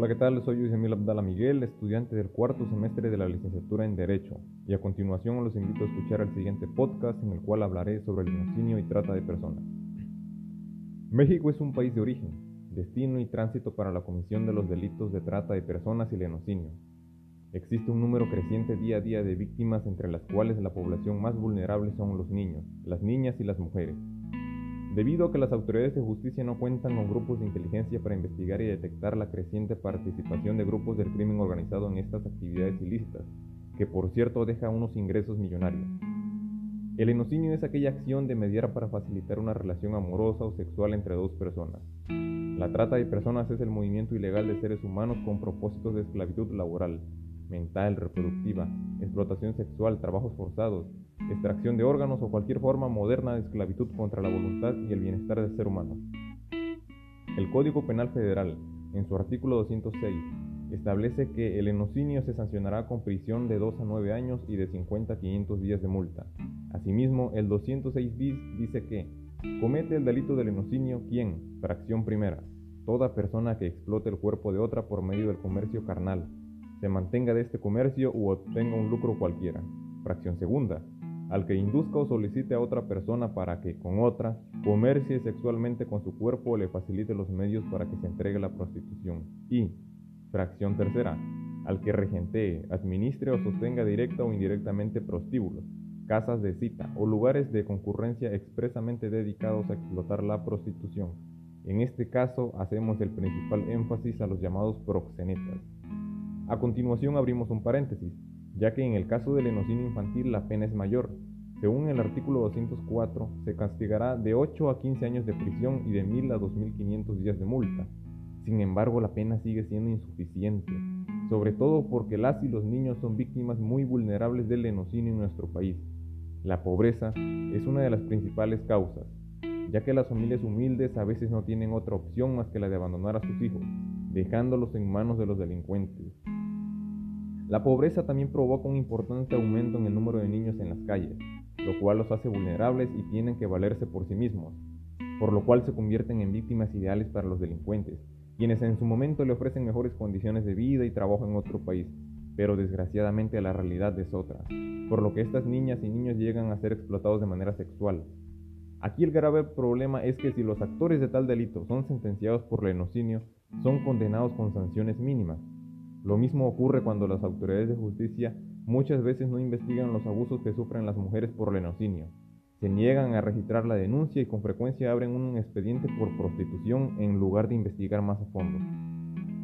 Hola, ¿qué tal? Soy Luis Emil Abdala Miguel, estudiante del cuarto semestre de la licenciatura en Derecho, y a continuación los invito a escuchar el siguiente podcast en el cual hablaré sobre el genocidio y trata de personas. México es un país de origen, destino y tránsito para la comisión de los delitos de trata de personas y lenocinio. Existe un número creciente día a día de víctimas entre las cuales la población más vulnerable son los niños, las niñas y las mujeres. Debido a que las autoridades de justicia no cuentan con grupos de inteligencia para investigar y detectar la creciente participación de grupos del crimen organizado en estas actividades ilícitas, que por cierto deja unos ingresos millonarios. El enocinio es aquella acción de mediar para facilitar una relación amorosa o sexual entre dos personas. La trata de personas es el movimiento ilegal de seres humanos con propósitos de esclavitud laboral, mental, reproductiva, explotación sexual, trabajos forzados, extracción de órganos o cualquier forma moderna de esclavitud contra la voluntad y el bienestar del ser humano. El Código Penal Federal, en su artículo 206, establece que el enocinio se sancionará con prisión de 2 a 9 años y de 50 a 500 días de multa. Asimismo, el 206 bis dice que comete el delito del enocinio quien, fracción primera, toda persona que explote el cuerpo de otra por medio del comercio carnal, se mantenga de este comercio u obtenga un lucro cualquiera. Fracción segunda, al que induzca o solicite a otra persona para que con otra comercie sexualmente con su cuerpo o le facilite los medios para que se entregue la prostitución. Y, fracción tercera, al que regentee, administre o sostenga directa o indirectamente prostíbulos, casas de cita o lugares de concurrencia expresamente dedicados a explotar la prostitución. En este caso hacemos el principal énfasis a los llamados proxenetas. A continuación abrimos un paréntesis ya que en el caso del enocinio infantil la pena es mayor. Según el artículo 204, se castigará de 8 a 15 años de prisión y de 1.000 a 2.500 días de multa. Sin embargo, la pena sigue siendo insuficiente, sobre todo porque las y los niños son víctimas muy vulnerables del enocinio en nuestro país. La pobreza es una de las principales causas, ya que las familias humildes a veces no tienen otra opción más que la de abandonar a sus hijos, dejándolos en manos de los delincuentes. La pobreza también provoca un importante aumento en el número de niños en las calles, lo cual los hace vulnerables y tienen que valerse por sí mismos, por lo cual se convierten en víctimas ideales para los delincuentes, quienes en su momento le ofrecen mejores condiciones de vida y trabajo en otro país, pero desgraciadamente la realidad es otra, por lo que estas niñas y niños llegan a ser explotados de manera sexual. Aquí el grave problema es que si los actores de tal delito son sentenciados por lenocinio, son condenados con sanciones mínimas, lo mismo ocurre cuando las autoridades de justicia muchas veces no investigan los abusos que sufren las mujeres por lenocinio. Se niegan a registrar la denuncia y con frecuencia abren un expediente por prostitución en lugar de investigar más a fondo.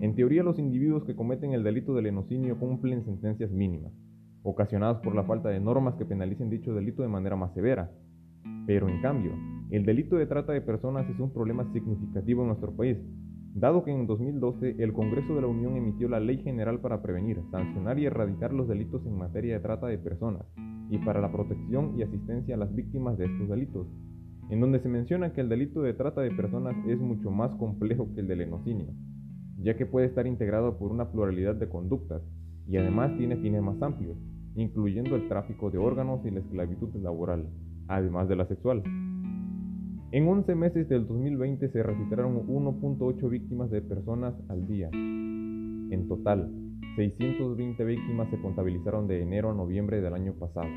En teoría los individuos que cometen el delito de lenocinio cumplen sentencias mínimas, ocasionadas por la falta de normas que penalicen dicho delito de manera más severa. Pero en cambio, el delito de trata de personas es un problema significativo en nuestro país, Dado que en 2012 el Congreso de la Unión emitió la Ley General para prevenir, sancionar y erradicar los delitos en materia de trata de personas y para la protección y asistencia a las víctimas de estos delitos, en donde se menciona que el delito de trata de personas es mucho más complejo que el del enocinio, ya que puede estar integrado por una pluralidad de conductas y además tiene fines más amplios, incluyendo el tráfico de órganos y la esclavitud laboral, además de la sexual. En 11 meses del 2020 se registraron 1.8 víctimas de personas al día. En total, 620 víctimas se contabilizaron de enero a noviembre del año pasado,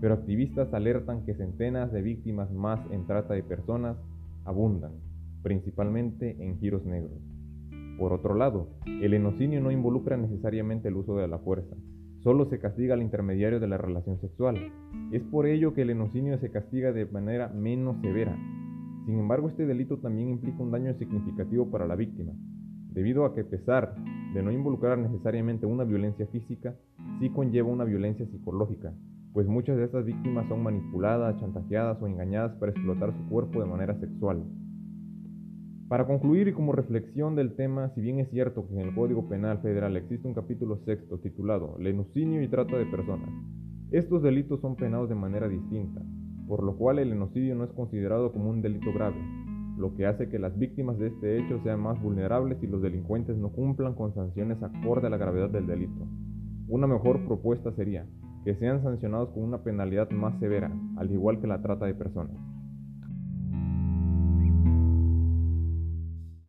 pero activistas alertan que centenas de víctimas más en trata de personas abundan, principalmente en giros negros. Por otro lado, el enocinio no involucra necesariamente el uso de la fuerza, solo se castiga al intermediario de la relación sexual. Es por ello que el enocinio se castiga de manera menos severa, sin embargo, este delito también implica un daño significativo para la víctima, debido a que a pesar de no involucrar necesariamente una violencia física, sí conlleva una violencia psicológica, pues muchas de estas víctimas son manipuladas, chantajeadas o engañadas para explotar su cuerpo de manera sexual. Para concluir y como reflexión del tema, si bien es cierto que en el Código Penal Federal existe un capítulo sexto titulado Lenucinio y trata de personas, estos delitos son penados de manera distinta, por lo cual el genocidio no es considerado como un delito grave, lo que hace que las víctimas de este hecho sean más vulnerables y los delincuentes no cumplan con sanciones acorde a la gravedad del delito. Una mejor propuesta sería que sean sancionados con una penalidad más severa, al igual que la trata de personas.